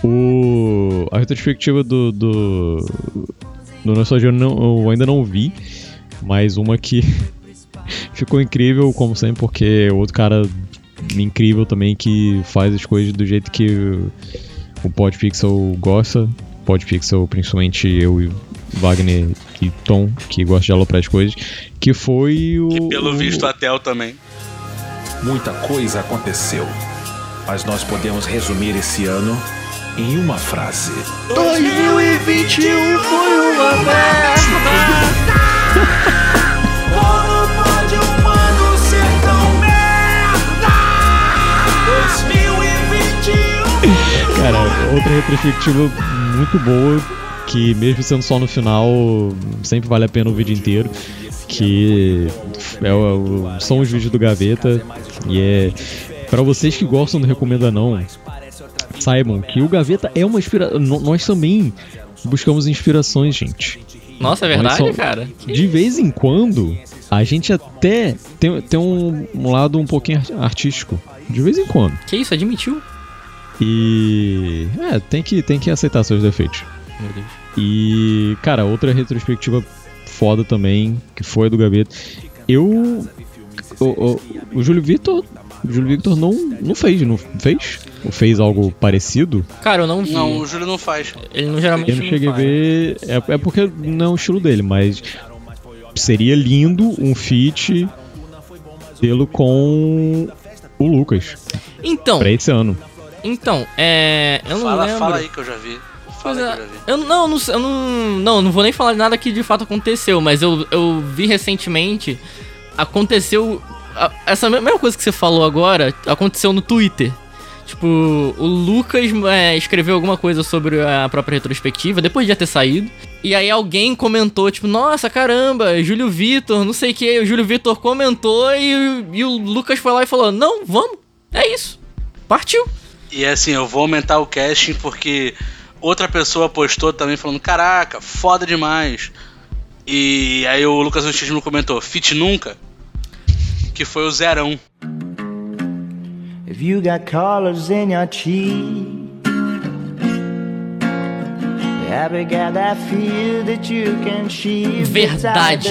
O, a retrospectiva do, do, do Nostalgia eu, não- eu ainda não vi, mas uma que ficou incrível, como sempre, porque é outro cara incrível também que faz as coisas do jeito que o- o Podpixel gosta. Podpixel, principalmente eu e Wagner e Tom, que gosta de aloprar as coisas, que foi o... E pelo o- visto a Tel também. Muita coisa aconteceu, mas nós podemos resumir esse ano em uma frase. 2021 foi uma merda. Como pode ano ser tão merda? 2021 Cara, outra retrospectiva muito boa, que mesmo sendo só no final, sempre vale a pena o vídeo inteiro. Que é o- são os vídeos do Gaveta. E é. Pra vocês que gostam do Recomenda Não, saibam que o Gaveta é uma inspiração. Nós também buscamos inspirações, gente. Nossa, é verdade, só. cara? De vez em quando, a gente até tem, tem um, um lado um pouquinho art- artístico. De vez em quando. Que isso, admitiu? E. É, tem que, tem que aceitar seus defeitos. Meu Deus. E, cara, outra retrospectiva foda também, que foi a do Gaveta. Eu. O, o, o Júlio Vitor. O Júlio Victor não, não fez, não fez? Ou fez algo parecido? Cara, eu não vi. Não, o Júlio não faz. Ele não geralmente Eu não cheguei a faz. ver. É, é porque não é o estilo dele, mas seria lindo um feat dele com o Lucas Então, pra esse ano. então, é. Eu não Fala, lembro. fala aí que eu já vi. Pois Fala aí é, que eu já vi. eu não, não, eu não, não, não vou nem falar de nada que de fato aconteceu, mas eu, eu vi recentemente, aconteceu, a- essa me- mesma coisa que você falou agora, aconteceu no Twitter. Tipo, o Lucas é, escreveu alguma coisa sobre a própria retrospectiva, depois de já ter saído. E aí alguém comentou, tipo, nossa, caramba, Júlio Vitor, não sei o que. O Júlio Vitor comentou e, e o Lucas foi lá e falou, não, vamos, é isso. Partiu. E assim, eu vou aumentar o casting porque outra pessoa postou também falando: Caraca, foda demais. E aí o Lucas Antismo comentou: Fit nunca. Que foi o Zerão. If you got colors in your cheek, Verdade,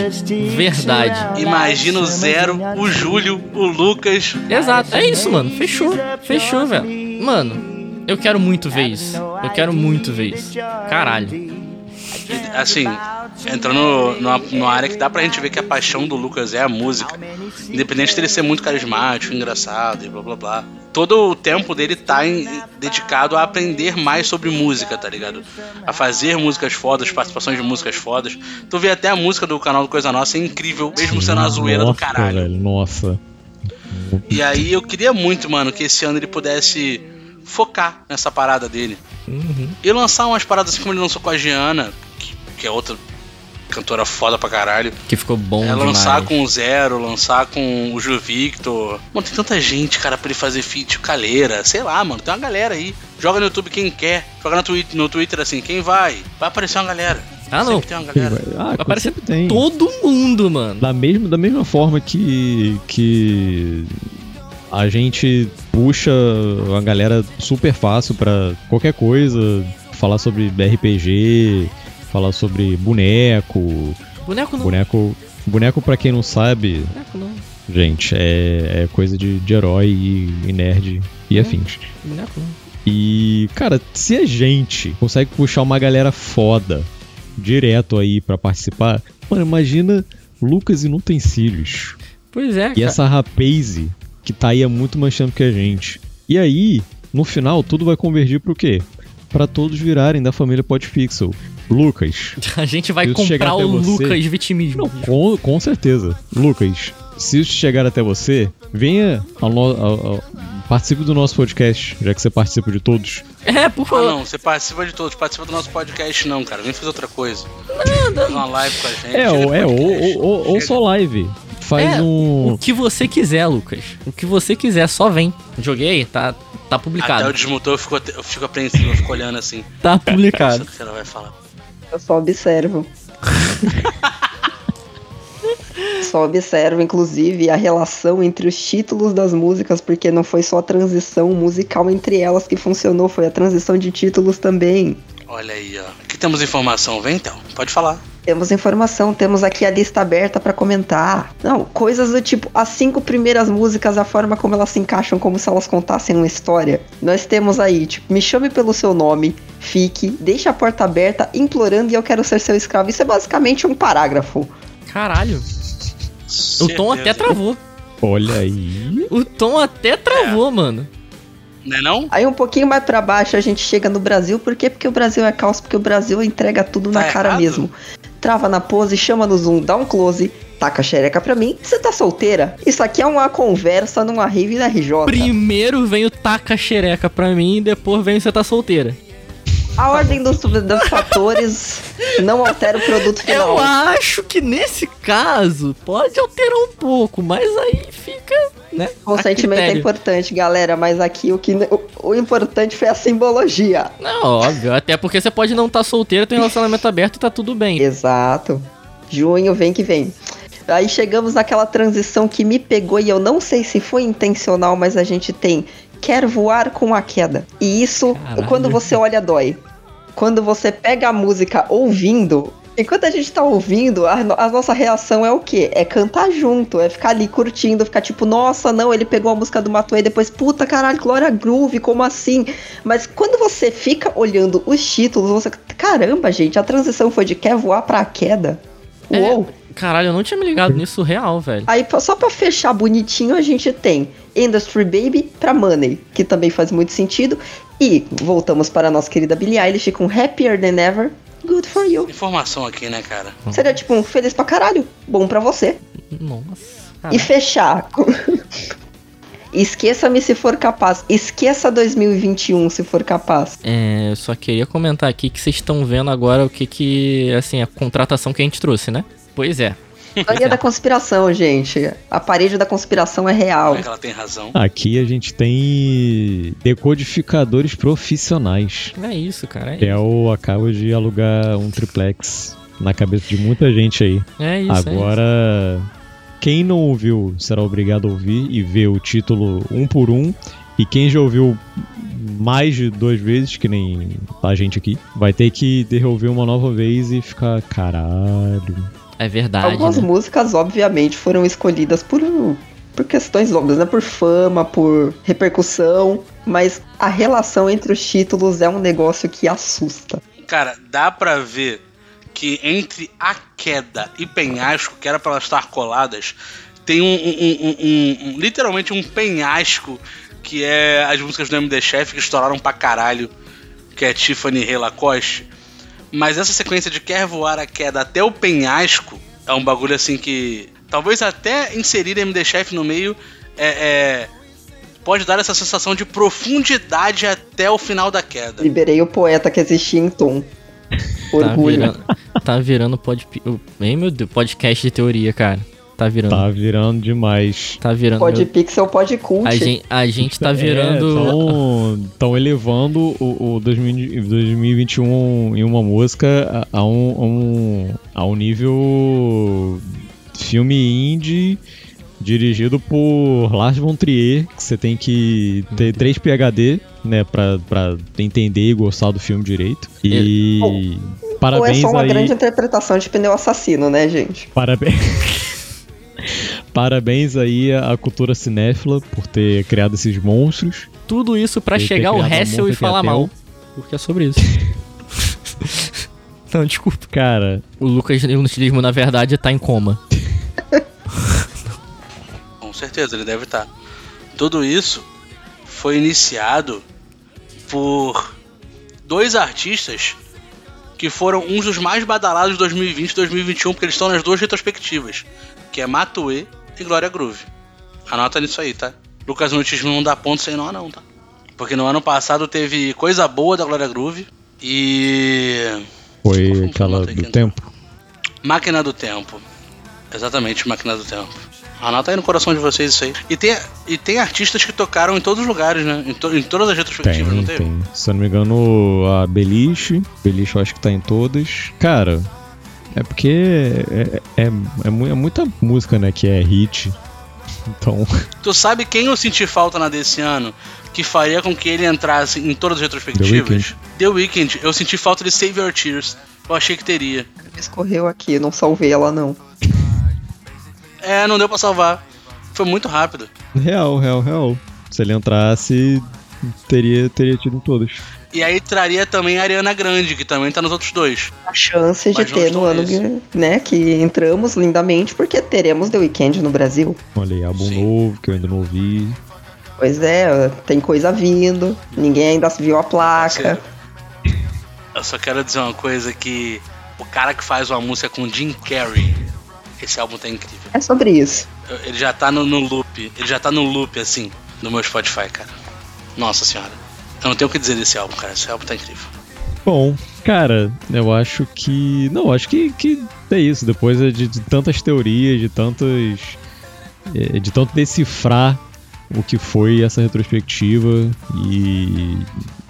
verdade. Imagina o Zero, o Júlio, o Lucas. Exato, é isso, mano. Fechou. Fechou, velho. Mano, eu quero muito ver isso. Eu quero muito ver isso. Caralho. Assim, entrando numa, numa área que dá pra gente ver que a paixão do Lucas é a música. Independente dele ser muito carismático, engraçado e blá blá blá. Todo o tempo dele tá em- dedicado a aprender mais sobre música, tá ligado? A fazer músicas fodas, participações de músicas fodas. Tu vê até a música do canal do Coisa Nossa, é incrível, mesmo sendo a zoeira do caralho. velho, nossa. E aí eu queria muito, mano, que esse ano ele pudesse focar nessa parada dele. Uhum. E lançar umas paradas assim como ele lançou com a Giana, que, é outra cantora foda pra caralho. Que ficou bom É, demais. lançar com o Zero, lançar com o Ju Victor. Mano, tem tanta gente, cara, pra ele fazer feat, o Caleira, sei lá, mano, tem uma galera aí. Joga no YouTube quem quer, joga no Twitter, no Twitter assim, quem vai? Vai aparecer uma galera. Ah, não. Sempre tem uma galera. Ah, Vai aparecer sempre tem. Todo mundo, mano. Da mesma, da mesma forma que, que a gente puxa a galera super fácil pra qualquer coisa, falar sobre RPG, falar sobre boneco, Boneco não. boneco, boneco para quem não sabe, Boneco não. gente, é, é coisa de, de herói e, e nerd e afins. Boneco não. E, cara, se a gente consegue puxar uma galera foda direto aí pra participar, mano, imagina Lucas Inutensílios. Pois é, E cara. essa rapaze que tá aí há muito mais tempo que a gente. E aí, no final, tudo vai convergir pro quê? Pra todos virarem da família Podpixel. Lucas. A gente vai comprar até o você- Lucas vitimismo. Não, com, com certeza. Lucas, se isso chegar até você, venha ao ao- ao- participe do nosso podcast, já que você participa de todos. É, por Ah, favor. não, você participa de todos, participa do nosso podcast, não, cara. Vem fazer outra coisa. Faz uma live com a gente. É, ou, é ou, ou, ou, só live. Faz É, um. O que você quiser, Lucas. O que você quiser, só vem. Joguei, tá, tá Até publicado. o desmutou, eu fico, eu fico apreensivo, eu fico olhando assim. Tá publicado. o que ela vai falar. Eu só observo. só observo, inclusive, a relação entre os títulos das músicas, porque não foi só a transição musical entre elas que funcionou, foi a transição de títulos também. Olha aí, ó. Aqui temos informação, vem então, pode falar. Temos informação, temos aqui a lista aberta pra comentar. Não, coisas do tipo, as cinco primeiras músicas, a forma como elas se encaixam, como se elas contassem uma história. Nós temos aí, tipo, me chame pelo seu nome, fique, deixe a porta aberta, implorando e eu quero ser seu escravo. Isso é basicamente um parágrafo. Caralho. O Tom até travou. Olha aí. O Tom até travou, mano. Não é não? Aí um pouquinho mais pra baixo a gente chega no Brasil, por quê? Porque o Brasil é caos, porque o Brasil entrega tudo Tá na cara errado? mesmo. Trava na pose, chama no zoom, dá um close, taca a xereca pra mim, você tá solteira? Isso aqui é uma conversa numa rave da RJ. Primeiro vem o taca xereca pra mim e depois vem o você tá solteira. A ordem dos, dos fatores não altera o produto final. Eu acho que nesse caso pode alterar um pouco, mas aí fica, né? Consentimento é importante, galera, mas aqui o, que, o, o importante foi a simbologia. Não, óbvio. Até porque você pode não estar solteiro, ter um relacionamento aberto e tá tudo bem. Exato. Junho vem que vem. Aí chegamos naquela transição que me pegou e eu não sei se foi intencional, mas a gente tem quer voar com a queda. E isso, Caralho. quando você olha, dói. Quando você pega a música ouvindo, enquanto a gente tá ouvindo, a, a nossa reação é o quê? É cantar junto, é ficar ali curtindo, ficar tipo, nossa, não, ele pegou a música do Matuê e depois, puta caralho, Glória Groove, como assim? Mas quando você fica olhando os títulos, você. Caramba, gente, a transição foi de quer voar pra queda. É. Uou! Caralho, eu não tinha me ligado nisso real, velho. Aí, só pra fechar bonitinho, a gente tem Industry Baby pra Money, que também faz muito sentido. E voltamos para a nossa querida Billie Eilish com Happier Than Ever, Good For You. Informação aqui, né, cara? Seria tipo um feliz pra caralho, bom pra você. Nossa. E fechar com... Esqueça-me se for capaz. Esqueça 2021 se for capaz. É, eu só queria comentar aqui que vocês estão vendo agora o que que, assim, a contratação que a gente trouxe, né? Pois é. Teoria da conspiração, gente. A parede da conspiração é real. Como é que ela tem razão? Aqui a gente tem decodificadores profissionais. É isso, cara. É, Theo acaba de alugar um triplex na cabeça de muita gente aí. é isso. é isso. Agora, quem não ouviu será obrigado a ouvir e ver o título um por um. E quem já ouviu mais de duas vezes, que nem a gente aqui, vai ter que reouvir uma nova vez e ficar, caralho. É verdade. Algumas né? músicas, obviamente, foram escolhidas por, por questões óbvias, né? Por fama, por repercussão. Mas a relação entre os títulos é um negócio que assusta. Cara, dá pra ver que entre a queda e penhasco, que era pra elas estar coladas, tem um, um- um- um- um- literalmente um penhasco que é as músicas do MD Chef que estouraram pra caralho, que é Tiffany Rei Lacoste. Mas essa sequência de quer voar a queda até o penhasco é um bagulho assim que talvez até inserir MD Chef no meio é, é, pode dar essa sensação de profundidade até o final da queda. Liberei o poeta que existia em Tom. Tá Orgulho. virando, tá virando pod, Ei, meu Deus, podcast de teoria, cara. Tá virando. Tá virando demais. Tá virando. Pode meu- pixel, pode cult. a, gente, a gente tá virando. Estão elevando o, o 2000 2021 em uma música a, a um, a um, a um nível filme indie dirigido por Lars von Trier, que você tem que ter 3 PhD, né, pra, pra entender e gostar do filme direito. E Ou é parabéns só uma aí. grande interpretação de pneu assassino, né, gente? Parabéns. Parabéns aí à cultura cinéfila por ter criado esses monstros. Tudo isso ter chegar o criado a Hessel e Monta falar mal. Porque é sobre isso. Não, desculpa. Cara, O Lucas Inutilismo, na verdade, tá em coma. Com certeza, ele deve estar. Tudo isso foi iniciado por dois artistas que foram uns dos mais badalados de 2020 e 2021, porque eles estão nas duas retrospectivas, que é Matue e Glória Groove. Anota nisso aí, tá? Lucas Nutismo não dá ponto sem nó não, tá? Porque no ano passado teve coisa boa da Glória Groove e foi aquela do que tempo. Máquina do Tempo. Exatamente, Máquina do Tempo. Anota aí no coração de vocês isso aí. E tem, e tem artistas que tocaram em todos os lugares, né? Em, to- em todas as retrospectivas, Tem, não teve? tem. Se eu não me engano, a Beliche. Beliche eu acho que tá em todas. Cara, é porque é, é, é é muita música, né, que é hit. Então, Tu sabe quem eu senti falta na desse ano que faria com que ele entrasse em todas as retrospectivas? The Weeknd. Eu senti falta de Save Your Tears. Eu achei que teria. Escorreu aqui, não salvei ela não. É, não deu pra salvar. Foi muito rápido. real, real, real. Se ele entrasse, teria, teria tido em todas. E aí traria também a Ariana Grande, que também tá nos outros dois. A chance de Mas ter no ano que, né, que entramos lindamente, porque teremos The Weeknd no Brasil. Olha aí, álbum Sim. novo que eu ainda não ouvi. Pois é, tem coisa vindo, ninguém ainda viu a placa. Eu só quero dizer uma coisa que o cara que faz uma música com Jim Carrey, esse álbum tá incrível. É sobre isso. Ele já tá no, no loop, ele já tá no loop assim, no meu Spotify, cara. Nossa senhora. Eu não tenho o que dizer desse álbum, cara. Esse álbum tá incrível. Bom, cara, eu acho que. Não, acho que, que é isso. Depois de, de tantas teorias, de tantas. eh, De tanto decifrar o que foi essa retrospectiva e,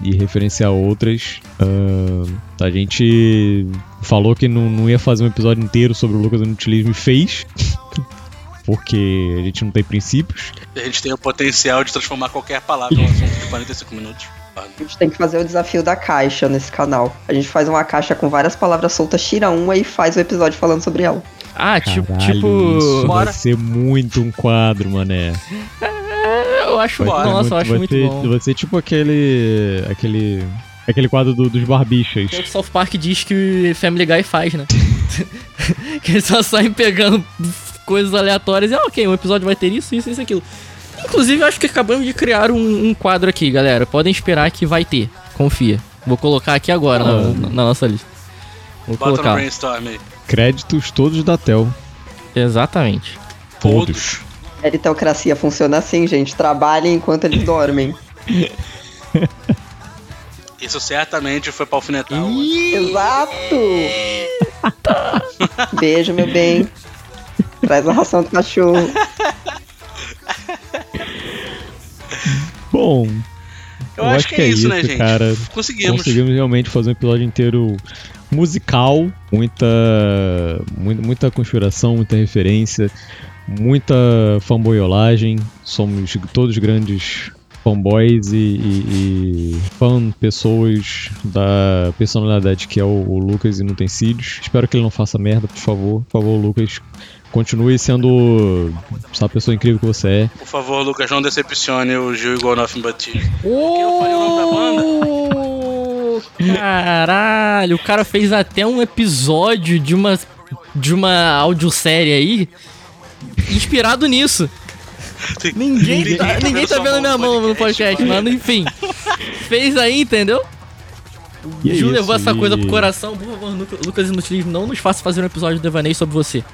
e referenciar outras. ah, a gente falou que não, não ia fazer um episódio inteiro sobre o Lucas Inutilismo e fez. Porque a gente não tem princípios. A gente tem o potencial de transformar qualquer palavra em um assunto de 45 minutos. A gente tem que fazer o desafio da caixa nesse canal. A gente faz uma caixa com várias palavras soltas, tira uma e faz o episódio falando sobre ela. Ah, tipo. Caralho, tipo isso Bora. vai ser muito um quadro, mané. eu acho. Ser Nossa, eu acho vai muito ser, bom. Vai ser tipo aquele. aquele. aquele quadro do- dos barbichas. Que é o que South Park diz que Family Guy faz, né? que eles só saem pegando coisas aleatórias e, ah, ok, o episódio vai ter isso, isso, isso, aquilo. Inclusive, acho que acabamos de criar um, um quadro aqui, galera. Podem esperar que vai ter. Confia. Vou colocar aqui agora na, Ah. na nossa lista. Vou Bota no colocar. brainstorm aí. Créditos todos da Tel. Exatamente. Todos. Meritocracia funciona assim, gente. Trabalhem enquanto eles dormem. Isso certamente foi pra alfinetar. o- Exato! Beijo, meu bem. Traz a ração do cachorro. Bom, Eu, acho, que, é isso, né, gente? cara. Conseguimos. Conseguimos realmente fazer um episódio inteiro musical, muita, muita, muita conspiração, muita referência, muita fanboyolagem. Somos todos grandes fanboys e, e, e fan pessoas da personalidade que é o, o Lucas e não tem cílios. Espero que ele não faça merda, por favor. Por favor, Lucas. Continue sendo essa pessoa incrível que você é. Por favor, Lucas, não decepcione o Gil igual Nothing But o Caralho, o cara fez até um episódio de uma de uma audiosérie aí inspirado nisso. Ninguém tá, ninguém tá vendo a minha mão no podcast, mano. Enfim, fez aí, entendeu? E é Ju isso, levou essa e- coisa pro coração. Por favor, Luca- Lucas Inutilismo, não nos faça fazer um episódio de Devaneio sobre você.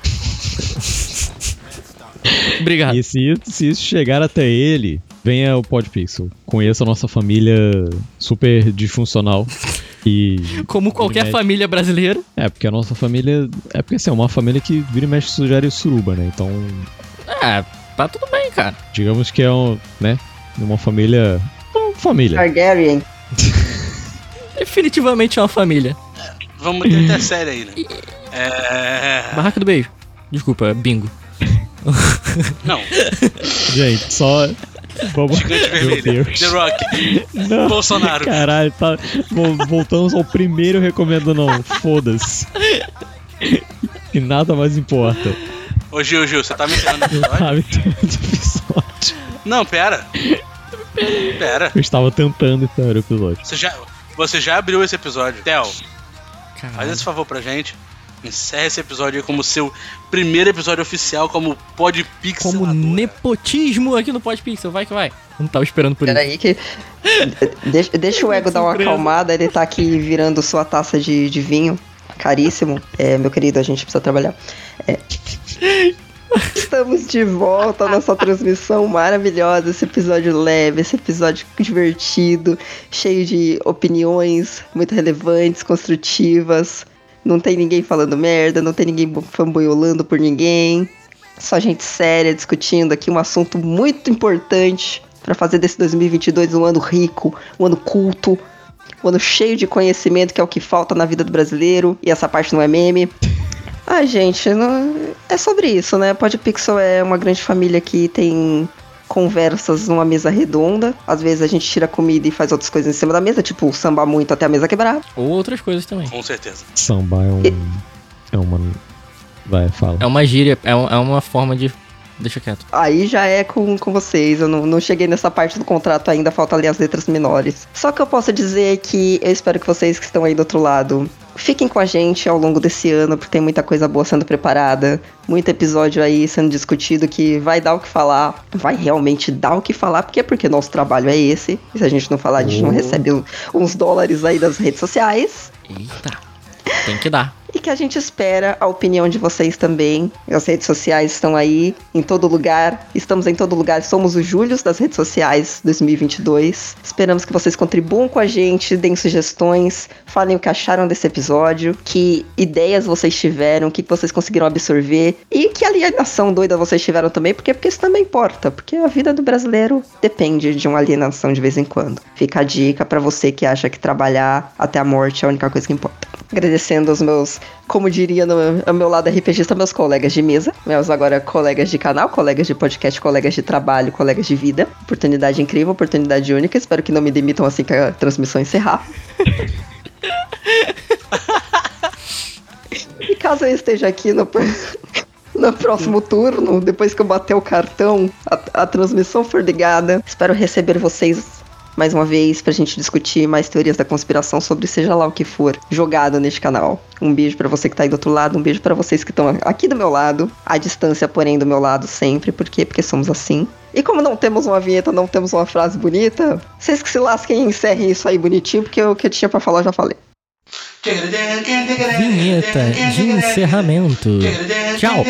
Obrigado. E se, se isso chegar até ele, venha o Podpixel. Conheça a nossa família super disfuncional. E. Como qualquer mexe. família brasileira. É, porque a nossa família. É porque assim, é uma família que vira e mexe sugere suruba, né? Então, É, tá tudo bem, cara. digamos que é um, né? Uma família. Uma família. Targaryen. Definitivamente é uma família. Vamos ter até série aí, né? É. Barraca do beijo. Desculpa, bingo. Não, Gente, só. Vamos. Gigante Meu Vermelho. Deus. The Rock. Não. Bolsonaro. Caralho, tá. Vol- Voltamos ao primeiro recomendo não. Foda-se. E nada mais importa. Ô Gil, Gil, você tá me enterrando no Eu episódio? tava entrando no episódio. Não, pera. Pera. Eu estava tentando entrar no episódio. Você já, você já abriu esse episódio. Theo, faz esse favor pra gente. Encerra esse episódio aí como seu primeiro episódio oficial como Podpixel. Como nepotismo aqui no Podpixel. Vai que vai. Não tava esperando por isso. Peraí que. Deixa, deixa o ego dar uma acalmada, ele tá aqui virando sua taça de, de vinho. Caríssimo. É, meu querido, a gente precisa trabalhar. É. Estamos de volta à nossa transmissão maravilhosa, esse episódio leve, esse episódio divertido, cheio de opiniões muito relevantes, construtivas. Não tem ninguém falando merda, não tem ninguém fanboiolando por ninguém. Só gente séria discutindo aqui um assunto muito importante para fazer desse 2022 um ano rico, um ano culto, um ano cheio de conhecimento, que é o que falta na vida do brasileiro. E essa parte não é meme. Ah, gente, não- é sobre isso, né? Podpixel é uma grande família que tem conversas numa mesa redonda. Às vezes a gente tira comida e faz outras coisas em cima da mesa, tipo sambar muito até a mesa quebrar. Ou outras coisas também. Com certeza. Samba é um. É uma. Vai, fala. É uma gíria, é, um- é uma forma de. Deixa quieto. Aí já é com, com vocês. Eu não, não cheguei nessa parte do contrato ainda, falta ali as letras menores. Só que eu posso dizer que eu espero que vocês que estão aí do outro lado fiquem com a gente ao longo desse ano, porque tem muita coisa boa sendo preparada, muito episódio aí sendo discutido que vai dar o que falar, vai realmente dar o que falar, porque porque nosso trabalho é esse. E se a gente não falar, a gente não Oh. recebe uns dólares aí das redes sociais. Eita. Tem que dar. E que a gente espera a opinião de vocês também. As redes sociais estão aí em todo lugar. Estamos em todo lugar. Somos os Júlios das redes sociais 2022. Esperamos que vocês contribuam com a gente, deem sugestões, falem o que acharam desse episódio, que ideias vocês tiveram, o que vocês conseguiram absorver e que alienação doida vocês tiveram também, porque, porque isso também importa. Porque a vida do brasileiro depende de uma alienação de vez em quando. Fica a dica pra você que acha que trabalhar até a morte é a única coisa que importa. Agradecendo aos meus, como diria no meu lado RPGista, meus colegas de mesa, meus agora colegas de canal, colegas de podcast, colegas de trabalho, colegas de vida. Oportunidade incrível, oportunidade única. Espero que não me demitam assim que a transmissão encerrar. e caso eu esteja aqui no, no próximo turno, depois que eu bater o cartão, a, a transmissão for ligada, espero receber vocês mais uma vez pra gente discutir mais teorias da conspiração sobre seja lá o que for jogado neste canal. Um beijo pra você que tá aí do outro lado, um beijo pra vocês que estão aqui do meu lado, à distância, porém do meu lado sempre, por quê? Porque somos assim. E como não temos uma vinheta, não temos uma frase bonita, vocês que se lasquem e encerrem isso aí bonitinho, porque o que eu tinha pra falar eu já falei. Vinheta de encerramento. Tchau.